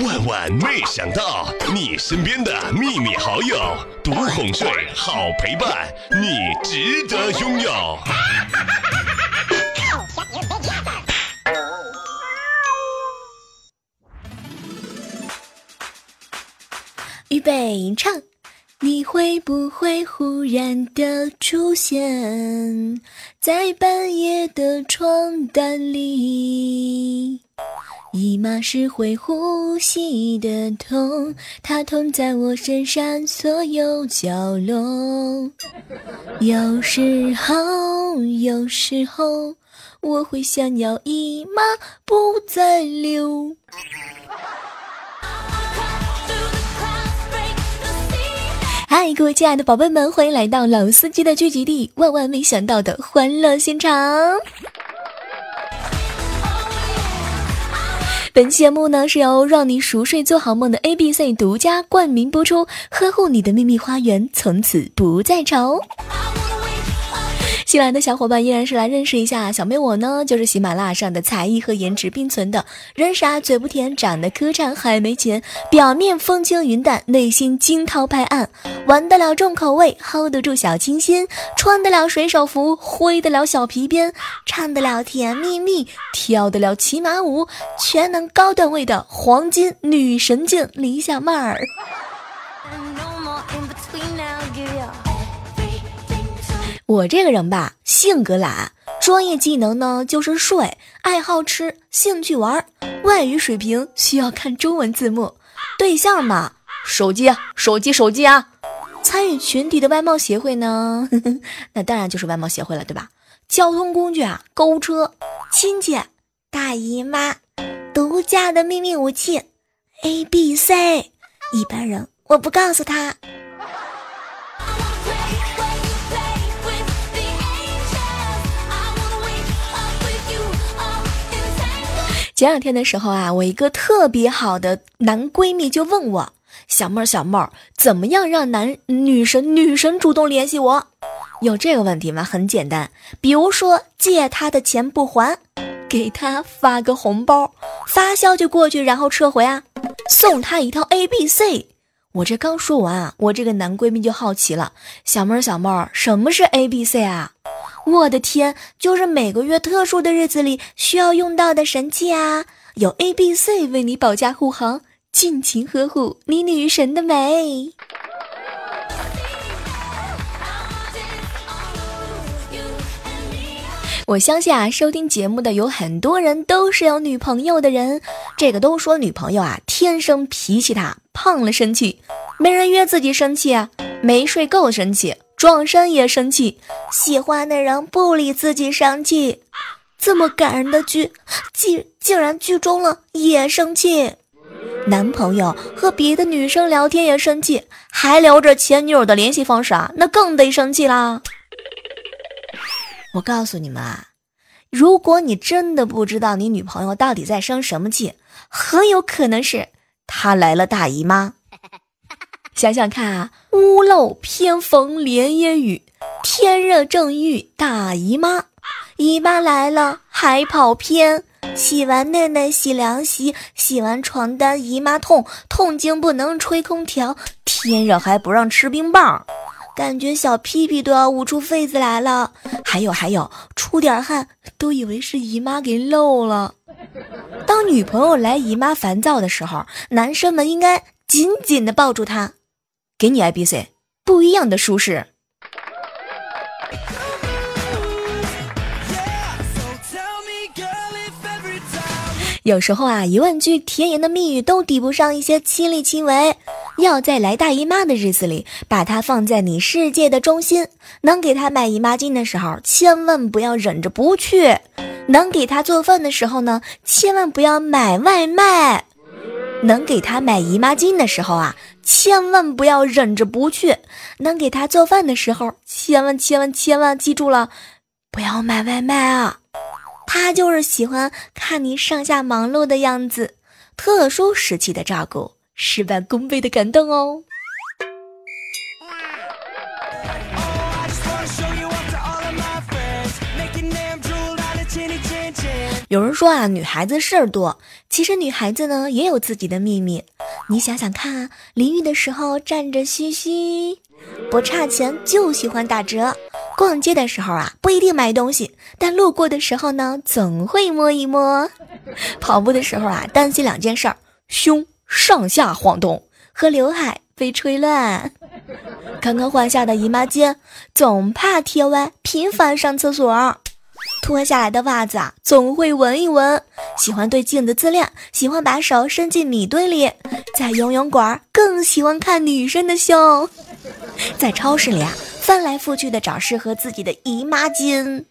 万万没想到，你身边的秘密好友，独哄睡，好陪伴，你值得拥有。预备唱，你会不会忽然的出现在半夜的床单里？姨妈是会呼吸的痛，它痛在我身上所有角落。有时候，有时候我会想要姨妈不再流。嗨，各位亲爱的宝贝们，欢迎来到老司机的聚集地，万万没想到的欢乐现场。本期节目呢是由让你熟睡做好梦的 A B C 独家冠名播出，呵护你的秘密花园，从此不再愁。新来的小伙伴依然是来认识一下小妹，我呢就是喜马拉雅上的才艺和颜值并存的人傻嘴不甜，长得磕碜还没钱，表面风轻云淡，内心惊涛拍岸，玩得了重口味，hold 得住小清新，穿得了水手服，挥得了小皮鞭，唱得了甜蜜蜜，跳得了骑马舞，全能高段位的黄金女神经李小妹儿。我这个人吧，性格懒，专业技能呢就是睡，爱好吃，兴趣玩，外语水平需要看中文字幕，对象嘛，手机，手机，手机啊，参与群体的外貌协会呢，那当然就是外貌协会了，对吧？交通工具啊，购物车，亲戚，大姨妈，独家的秘密武器，A B C，一般人我不告诉他。前两天的时候啊，我一个特别好的男闺蜜就问我：“小妹儿，小妹儿，怎么样让男女神女神主动联系我？”有这个问题吗？很简单，比如说借他的钱不还，给他发个红包，发消息过去然后撤回啊，送他一套 A B C。我这刚说完啊，我这个男闺蜜就好奇了：“小妹儿，小妹儿，什么是 A B C 啊？”我的天，就是每个月特殊的日子里需要用到的神器啊！有 A、B、C 为你保驾护航，尽情呵护你女神的美。我相信啊，收听节目的有很多人都是有女朋友的人。这个都说女朋友啊，天生脾气大，胖了生气，没人约自己生气啊，没睡够生气。撞衫也生气，喜欢的人不理自己生气，这么感人的剧，竟竟然剧终了也生气。男朋友和别的女生聊天也生气，还留着前女友的联系方式啊，那更得生气啦。我告诉你们啊，如果你真的不知道你女朋友到底在生什么气，很有可能是她来了大姨妈。想想看啊，屋漏偏逢连夜雨，天热正遇大姨妈，姨妈来了还跑偏，洗完内内洗凉席，洗完床单姨妈痛，痛经不能吹空调，天热还不让吃冰棒，感觉小屁屁都要捂出痱子来了。还有还有，出点汗都以为是姨妈给漏了。当女朋友来姨妈烦躁的时候，男生们应该紧紧的抱住她。给你 IBC，不一样的舒适。有时候啊，一万句甜言的蜜语都抵不上一些亲力亲为。要在来大姨妈的日子里，把它放在你世界的中心。能给她买姨妈巾的时候，千万不要忍着不去；能给她做饭的时候呢，千万不要买外卖。能给他买姨妈巾的时候啊。千万不要忍着不去，能给他做饭的时候，千万千万千万记住了，不要买外卖啊！他就是喜欢看你上下忙碌的样子，特殊时期的照顾，事半功倍的感动哦。有人说啊，女孩子事儿多，其实女孩子呢也有自己的秘密。你想想看啊，淋浴的时候站着嘘嘘，不差钱就喜欢打折。逛街的时候啊，不一定买东西，但路过的时候呢，总会摸一摸。跑步的时候啊，担心两件事儿：胸上下晃动和刘海被吹乱。刚刚换下的姨妈巾，总怕贴歪，频繁上厕所。脱下来的袜子啊，总会闻一闻。喜欢对镜子自恋，喜欢把手伸进米堆里。在游泳馆更喜欢看女生的胸。在超市里啊。翻来覆去的找适合自己的姨妈巾，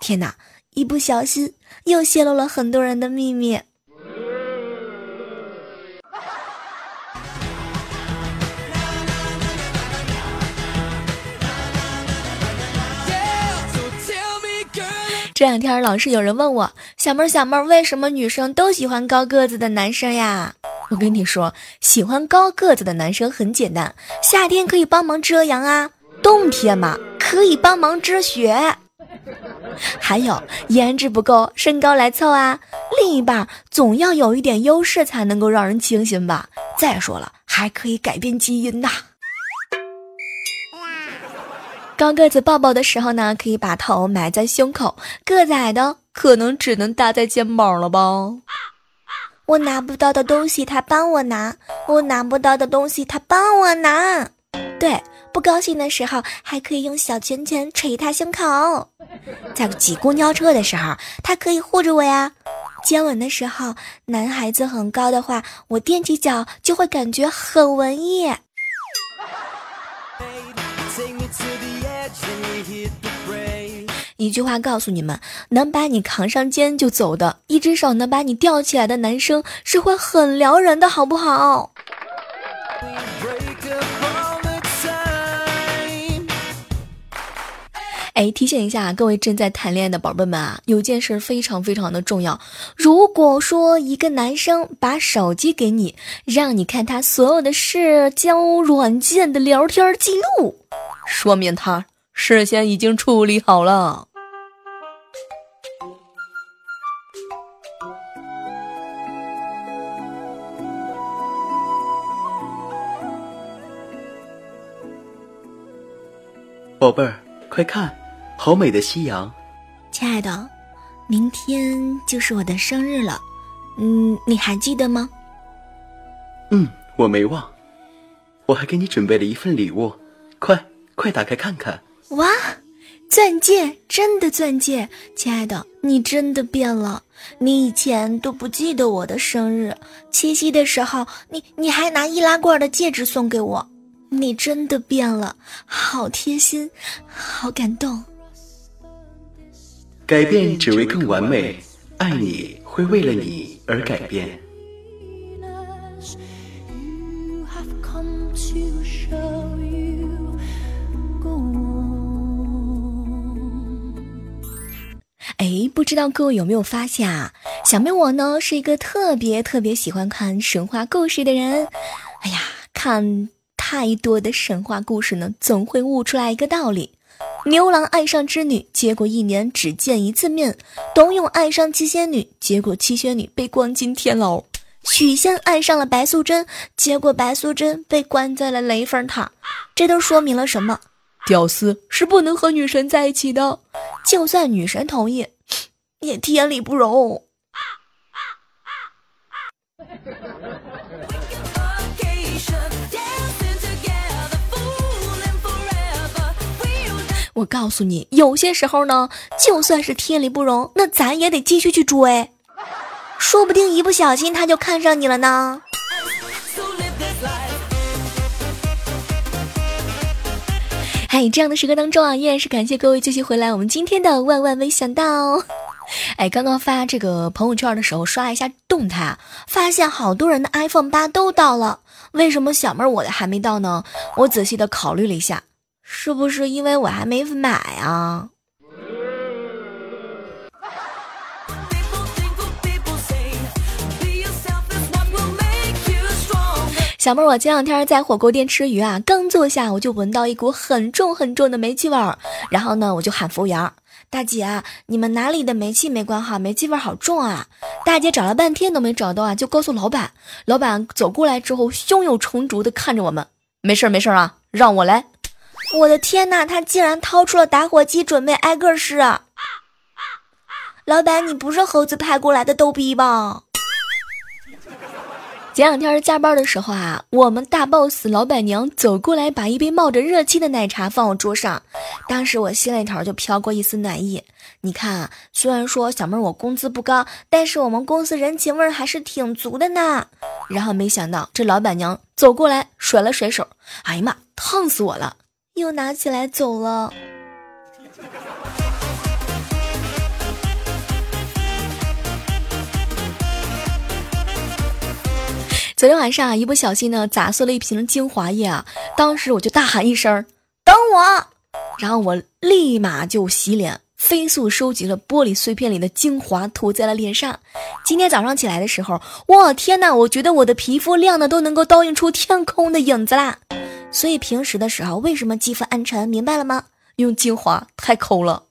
天哪！一不小心又泄露了很多人的秘密。这两天老是有人问我，小妹儿小妹儿，为什么女生都喜欢高个子的男生呀？我跟你说，喜欢高个子的男生很简单，夏天可以帮忙遮阳啊。冬天嘛，可以帮忙遮雪。还有颜值不够，身高来凑啊！另一半总要有一点优势，才能够让人倾心吧。再说了，还可以改变基因呐。高个子抱抱的时候呢，可以把头埋在胸口；个子矮的，可能只能搭在肩膀了吧。我拿不到的东西，他帮我拿；我拿不到的东西，他帮我拿。对。不高兴的时候，还可以用小拳拳捶他胸口；在挤公交车的时候，他可以护着我呀；接吻的时候，男孩子很高的话，我踮起脚就会感觉很文艺。一句话告诉你们：能把你扛上肩就走的，一只手能把你吊起来的男生是会很撩人的，好不好？哎，提醒一下各位正在谈恋爱的宝贝们啊，有件事非常非常的重要。如果说一个男生把手机给你，让你看他所有的社交软件的聊天记录，说明他事先已经处理好了。宝贝儿，快看！好美的夕阳，亲爱的，明天就是我的生日了，嗯，你还记得吗？嗯，我没忘，我还给你准备了一份礼物，快快打开看看。哇，钻戒，真的钻戒！亲爱的，你真的变了，你以前都不记得我的生日，七夕的时候，你你还拿易拉罐的戒指送给我，你真的变了，好贴心，好感动。改变只为更完美，爱你会为了你而改变。哎，不知道各位有没有发现啊？小妹我呢是一个特别特别喜欢看神话故事的人。哎呀，看太多的神话故事呢，总会悟出来一个道理。牛郎爱上织女，结果一年只见一次面；董永爱上七仙女，结果七仙女被关进天牢；许仙爱上了白素贞，结果白素贞被关在了雷峰塔。这都说明了什么？屌丝是不能和女神在一起的，就算女神同意，也天理不容。我告诉你，有些时候呢，就算是天理不容，那咱也得继续去追，说不定一不小心他就看上你了呢。嗨，这样的时刻当中啊，依然是感谢各位继续回来。我们今天的万万没想到，哎，刚刚发这个朋友圈的时候，刷一下动态，发现好多人的 iPhone 八都到了，为什么小妹我的还没到呢？我仔细的考虑了一下。是不是因为我还没买啊？小妹儿，我前两天在火锅店吃鱼啊，刚坐下我就闻到一股很重很重的煤气味儿，然后呢，我就喊服务员：“大姐，你们哪里的煤气没关好？煤气味好重啊！大姐找了半天都没找到啊，就告诉老板。老板走过来之后，胸有成竹的看着我们，没事没事啊，让我来。我的天哪，他竟然掏出了打火机，准备挨个试。老板，你不是猴子派过来的逗逼吧？前两天加班的时候啊，我们大 boss 老板娘走过来，把一杯冒着热气的奶茶放我桌上。当时我心里头就飘过一丝暖意。你看啊，虽然说小妹我工资不高，但是我们公司人情味儿还是挺足的呢。然后没想到这老板娘走过来，甩了甩手，哎呀妈，烫死我了！又拿起来走了。昨天晚上啊，一不小心呢砸碎了一瓶精华液啊！当时我就大喊一声：“等我！”然后我立马就洗脸，飞速收集了玻璃碎片里的精华，涂在了脸上。今天早上起来的时候，我天呐，我觉得我的皮肤亮的都能够倒映出天空的影子啦！所以平时的时候，为什么肌肤暗沉？明白了吗？用精华太抠了。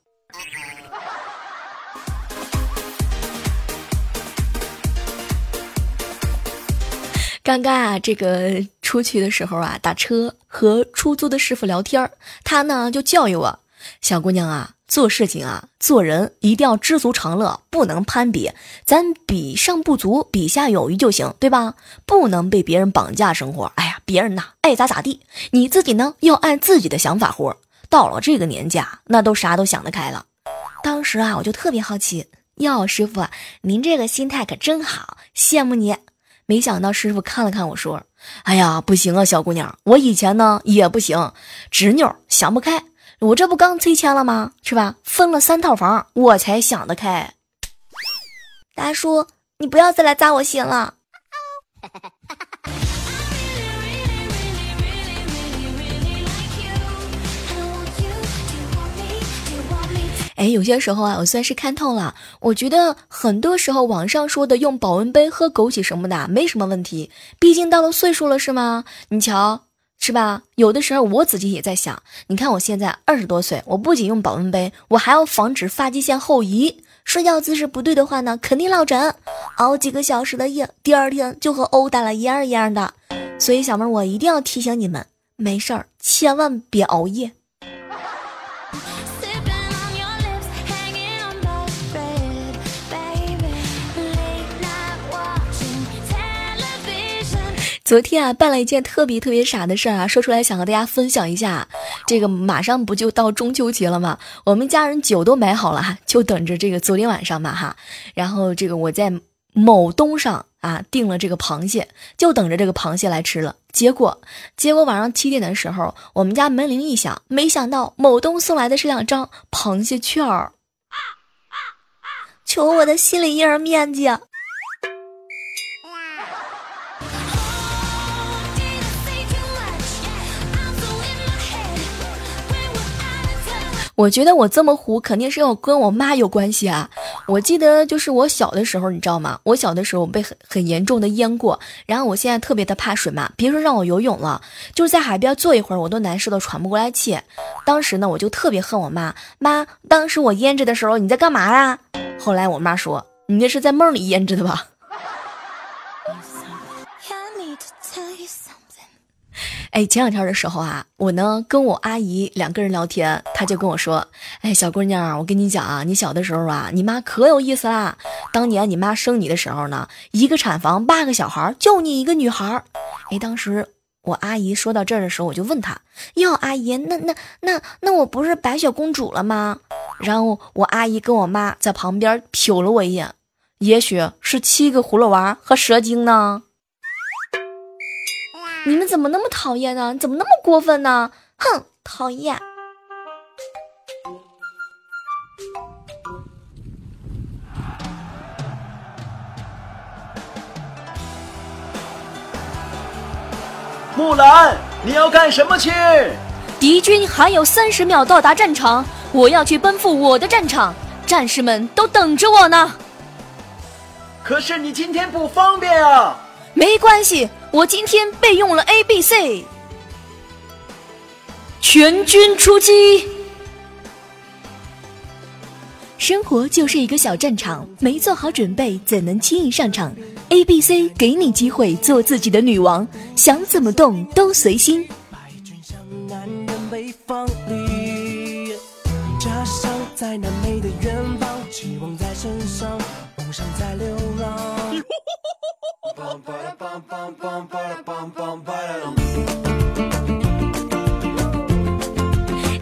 刚刚啊，这个出去的时候啊，打车和出租的师傅聊天他呢就教育我，小姑娘啊，做事情啊，做人一定要知足常乐，不能攀比，咱比上不足，比下有余就行，对吧？不能被别人绑架生活。哎呀，别人呐爱咋咋地，你自己呢要按自己的想法活。到了这个年纪啊，那都啥都想得开了。当时啊，我就特别好奇，哟，师傅，您这个心态可真好，羡慕你。没想到师傅看了看我说：“哎呀，不行啊，小姑娘，我以前呢也不行，执拗，想不开。我这不刚催签了吗？是吧？分了三套房，我才想得开。大叔，你不要再来扎我心了。”哎，有些时候啊，我算是看透了。我觉得很多时候网上说的用保温杯喝枸杞什么的没什么问题，毕竟到了岁数了，是吗？你瞧，是吧？有的时候我自己也在想，你看我现在二十多岁，我不仅用保温杯，我还要防止发际线后移。睡觉姿势不对的话呢，肯定落枕。熬几个小时的夜，第二天就和殴打了一样一样的。所以小妹，我一定要提醒你们，没事儿千万别熬夜。昨天啊，办了一件特别特别傻的事儿啊，说出来想和大家分享一下。这个马上不就到中秋节了吗？我们家人酒都买好了哈，就等着这个昨天晚上嘛哈。然后这个我在某东上啊订了这个螃蟹，就等着这个螃蟹来吃了。结果结果晚上七点的时候，我们家门铃一响，没想到某东送来的是两张螃蟹券儿，求我的心理阴影面积。我觉得我这么虎，肯定是要跟我妈有关系啊！我记得就是我小的时候，你知道吗？我小的时候被很很严重的淹过，然后我现在特别的怕水嘛，别说让我游泳了，就是在海边坐一会儿，我都难受的喘不过来气。当时呢，我就特别恨我妈，妈，当时我淹着的时候你在干嘛呀？后来我妈说，你那是在梦里淹着的吧。哎，前两天的时候啊，我呢跟我阿姨两个人聊天，她就跟我说：“哎，小姑娘，我跟你讲啊，你小的时候啊，你妈可有意思啦。当年你妈生你的时候呢，一个产房八个小孩，就你一个女孩。哎，当时我阿姨说到这儿的时候，我就问她：哟，阿姨，那那那那我不是白雪公主了吗？然后我阿姨跟我妈在旁边瞟了我一眼，也许是七个葫芦娃和蛇精呢。”你们怎么那么讨厌呢？怎么那么过分呢？哼，讨厌！木兰，你要干什么去？敌军还有三十秒到达战场，我要去奔赴我的战场，战士们都等着我呢。可是你今天不方便啊。没关系。我今天备用了 A B C，全军出击。生活就是一个小战场，没做好准备怎能轻易上场？A B C 给你机会做自己的女王，想怎么动都随心。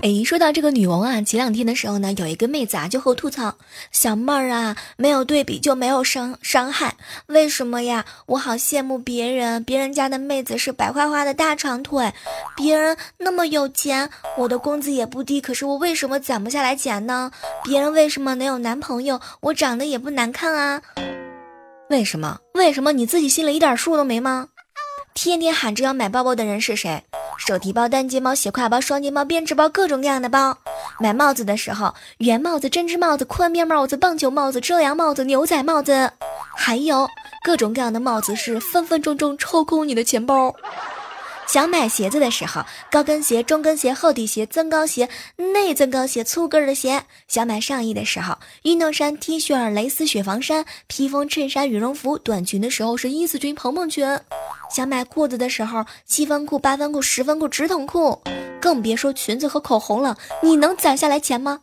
哎，说到这个女王啊，前两天的时候呢，有一个妹子啊就和我吐槽：“小妹儿啊，没有对比就没有伤伤害，为什么呀？我好羡慕别人，别人家的妹子是白花花的大长腿，别人那么有钱，我的工资也不低，可是我为什么攒不下来钱呢？别人为什么能有男朋友？我长得也不难看啊，为什么？为什么你自己心里一点数都没吗？天天喊着要买包包的人是谁？”手提包、单肩包、斜挎包、双肩包、编织包，各种各样的包。买帽子的时候，圆帽子、针织帽子、宽边帽子、棒球帽子、遮阳帽子、牛仔帽子，还有各种各样的帽子，是分分钟钟抽空你的钱包。想买鞋子的时候，高跟鞋、中跟鞋、厚底鞋、增高鞋、内增高鞋、粗跟的鞋；想买上衣的时候，运动衫、T 恤、蕾丝雪纺衫、披风、衬衫、羽绒服；短裙的时候是伊思裙、蓬蓬裙；想买裤子的时候，七分裤、八分裤、十分裤、直筒裤，更别说裙子和口红了。你能攒下来钱吗？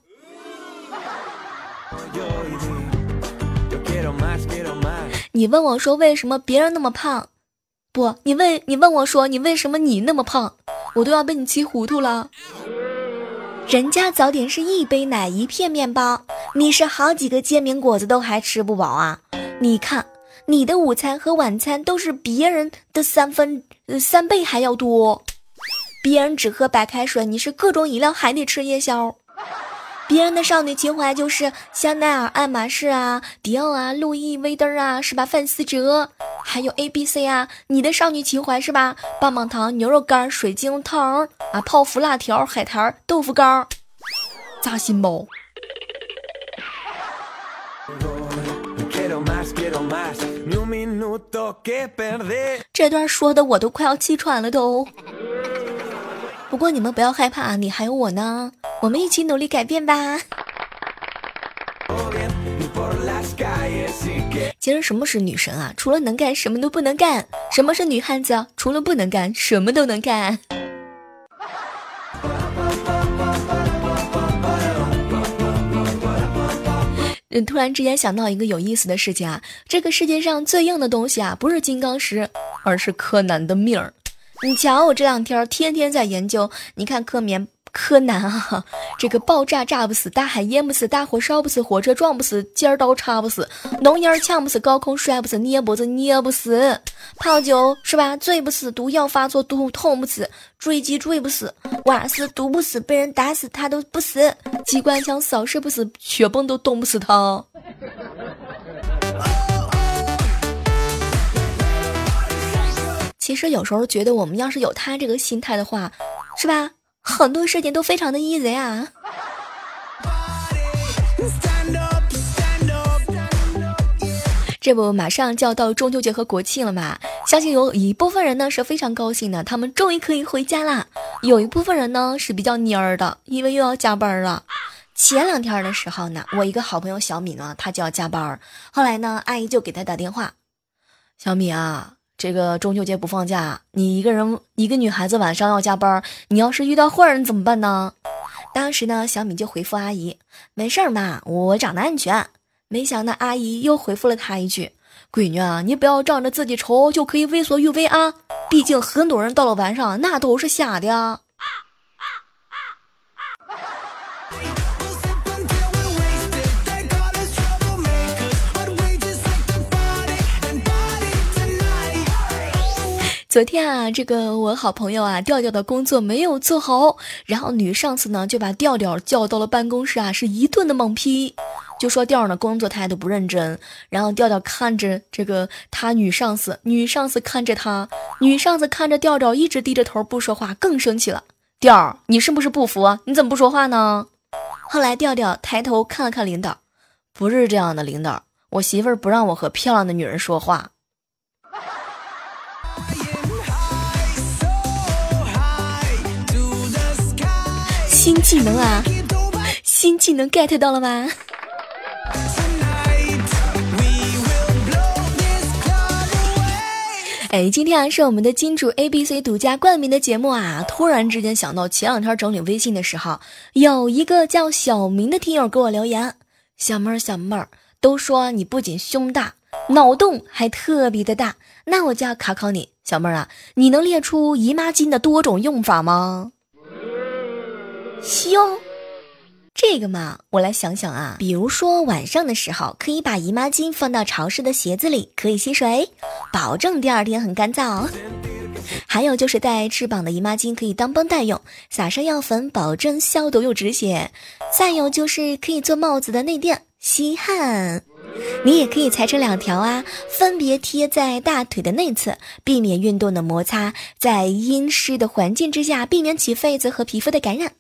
你问我说为什么别人那么胖？不，你问你问我说你为什么你那么胖，我都要被你气糊涂了。人家早点是一杯奶一片面包，你是好几个煎饼果子都还吃不饱啊！你看你的午餐和晚餐都是别人的三分三倍还要多，别人只喝白开水，你是各种饮料还得吃夜宵。别人的少女情怀就是香奈儿、爱马仕啊、迪奥啊、路易威登啊，是吧？范思哲，还有 A B C 啊。你的少女情怀是吧？棒棒糖、牛肉干、水晶糖啊、泡芙、辣条、海苔、豆腐干，扎心不。这段说的我都快要气喘了都。不过你们不要害怕，你还有我呢，我们一起努力改变吧。其实什么是女神啊？除了能干，什么都不能干。什么是女汉子？除了不能干，什么都能干。嗯，突然之间想到一个有意思的事情啊，这个世界上最硬的东西啊，不是金刚石，而是柯南的命儿。你瞧，我这两天天天在研究。你看柯眠柯南啊，这个爆炸炸不死，大海淹不死，大火烧不死，火车撞不死，尖刀插不死，浓烟呛不死，高空摔不死，捏脖子捏不死，泡酒是吧？醉不死，毒药发作毒痛不死，坠机坠不死，瓦斯毒不死，被人打死他都不死，机关枪扫射不死，雪崩都冻不死他。其实有时候觉得，我们要是有他这个心态的话，是吧？很多事情都非常的 easy 啊。这不马上就要到中秋节和国庆了嘛？相信有一部分人呢是非常高兴的，他们终于可以回家啦。有一部分人呢是比较蔫儿的，因为又要加班了。前两天的时候呢，我一个好朋友小米呢，他就要加班，后来呢，阿姨就给他打电话，小米啊。这个中秋节不放假，你一个人一个女孩子晚上要加班，你要是遇到坏人怎么办呢？当时呢，小米就回复阿姨：“没事儿嘛，我长得安全。”没想到阿姨又回复了她一句：“闺女啊，你不要仗着自己丑就可以为所欲为啊！毕竟很多人到了晚上那都是瞎的。”昨天啊，这个我好朋友啊，调调的工作没有做好，然后女上司呢就把调调叫到了办公室啊，是一顿的猛批，就说调呢工作态度不认真。然后调调看着这个他女上司，女上司看着他，女上司看着调调一直低着头不说话，更生气了。调，你是不是不服？你怎么不说话呢？后来调调抬头看了看领导，不是这样的，领导，我媳妇儿不让我和漂亮的女人说话。新技能啊！新技能 get 到了吗？哎，今天啊是我们的金主 A B C 独家冠名的节目啊！突然之间想到，前两天整理微信的时候，有一个叫小明的听友给我留言：“小妹儿，小妹儿，都说你不仅胸大，脑洞还特别的大，那我就要考考你，小妹儿啊，你能列出姨妈巾的多种用法吗？”胸。这个嘛，我来想想啊，比如说晚上的时候，可以把姨妈巾放到潮湿的鞋子里，可以吸水，保证第二天很干燥。还有就是带翅膀的姨妈巾可以当绷带用，撒上药粉，保证消毒又止血。再有就是可以做帽子的内垫，吸汗。你也可以裁成两条啊，分别贴在大腿的内侧，避免运动的摩擦，在阴湿的环境之下，避免起痱子和皮肤的感染。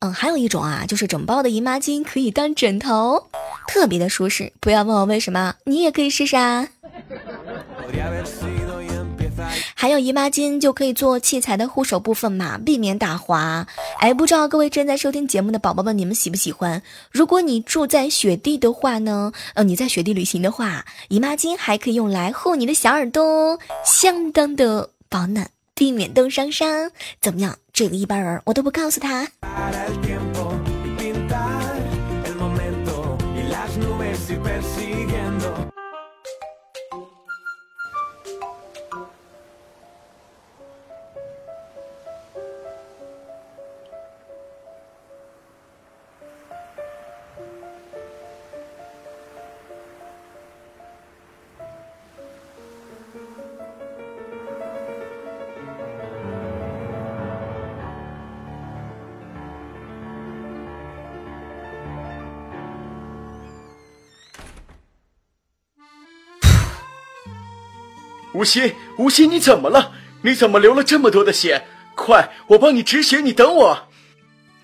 嗯，还有一种啊，就是整包的姨妈巾可以当枕头，特别的舒适。不要问我为什么，你也可以试试啊。还有姨妈巾就可以做器材的护手部分嘛，避免打滑。哎，不知道各位正在收听节目的宝宝们，你们喜不喜欢？如果你住在雪地的话呢，呃，你在雪地旅行的话，姨妈巾还可以用来护你的小耳朵，相当的保暖。避免冻伤伤，怎么样？这个一般人我都不告诉他。吴昕，吴昕，你怎么了？你怎么流了这么多的血？快，我帮你止血，你等我。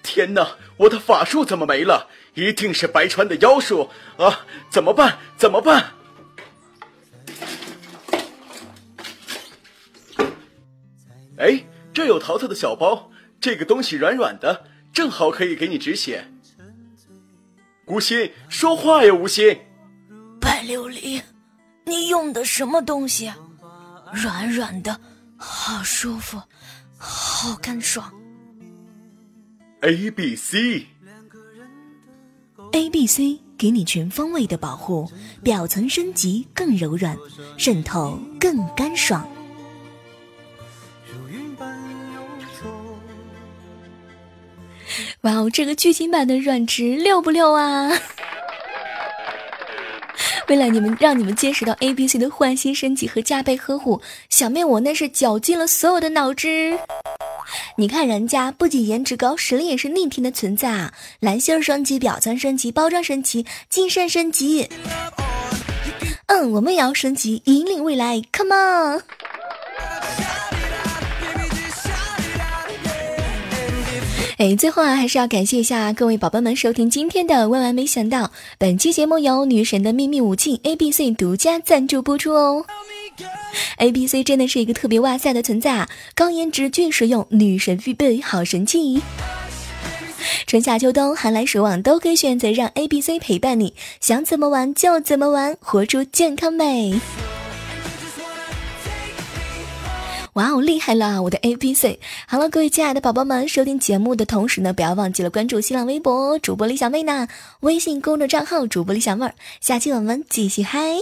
天哪，我的法术怎么没了？一定是白川的妖术啊！怎么办？怎么办？哎，这有桃桃的小包，这个东西软软的，正好可以给你止血。吴昕，说话呀，吴昕。白琉璃，你用的什么东西？软软的，好舒服，好干爽。A B C，A B C 给你全方位的保护，表层升级更柔软，渗透更干爽。哇哦，这个剧情版的软直溜不溜啊？为了你们，让你们见识到 A B C 的换新升级和加倍呵护，小妹我那是绞尽了所有的脑汁。你看人家不仅颜值高，实力也是逆天的存在啊！蓝心升级，表层升级，包装升级，金身升级。嗯，我们也要升级，引领未来，Come on！哎，最后啊，还是要感谢一下各位宝宝们收听今天的《万万没想到》。本期节目由女神的秘密武器 A B C 独家赞助播出哦。A B C 真的是一个特别哇塞的存在啊，高颜值、巨实用，女神必备，好神器。春夏秋冬，寒来暑往，都可以选择让 A B C 陪伴你，想怎么玩就怎么玩，活出健康美。哇哦，厉害了，我的 A B C！好了，各位亲爱的宝宝们，收听节目的同时呢，不要忘记了关注新浪微博主播李小妹呢，微信公众账号主播李小妹儿。下期我们继续嗨。